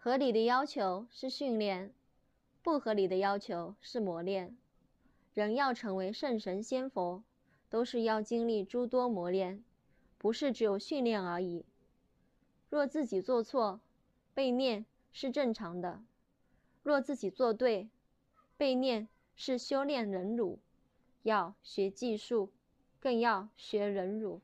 合理的要求是训练不合理的要求是磨练。人要成为圣神仙佛都是要经历诸多磨练不是只有训练而已。若自己做错被念是正常的若自己做对被念是修炼忍辱。要学技术更要学忍辱。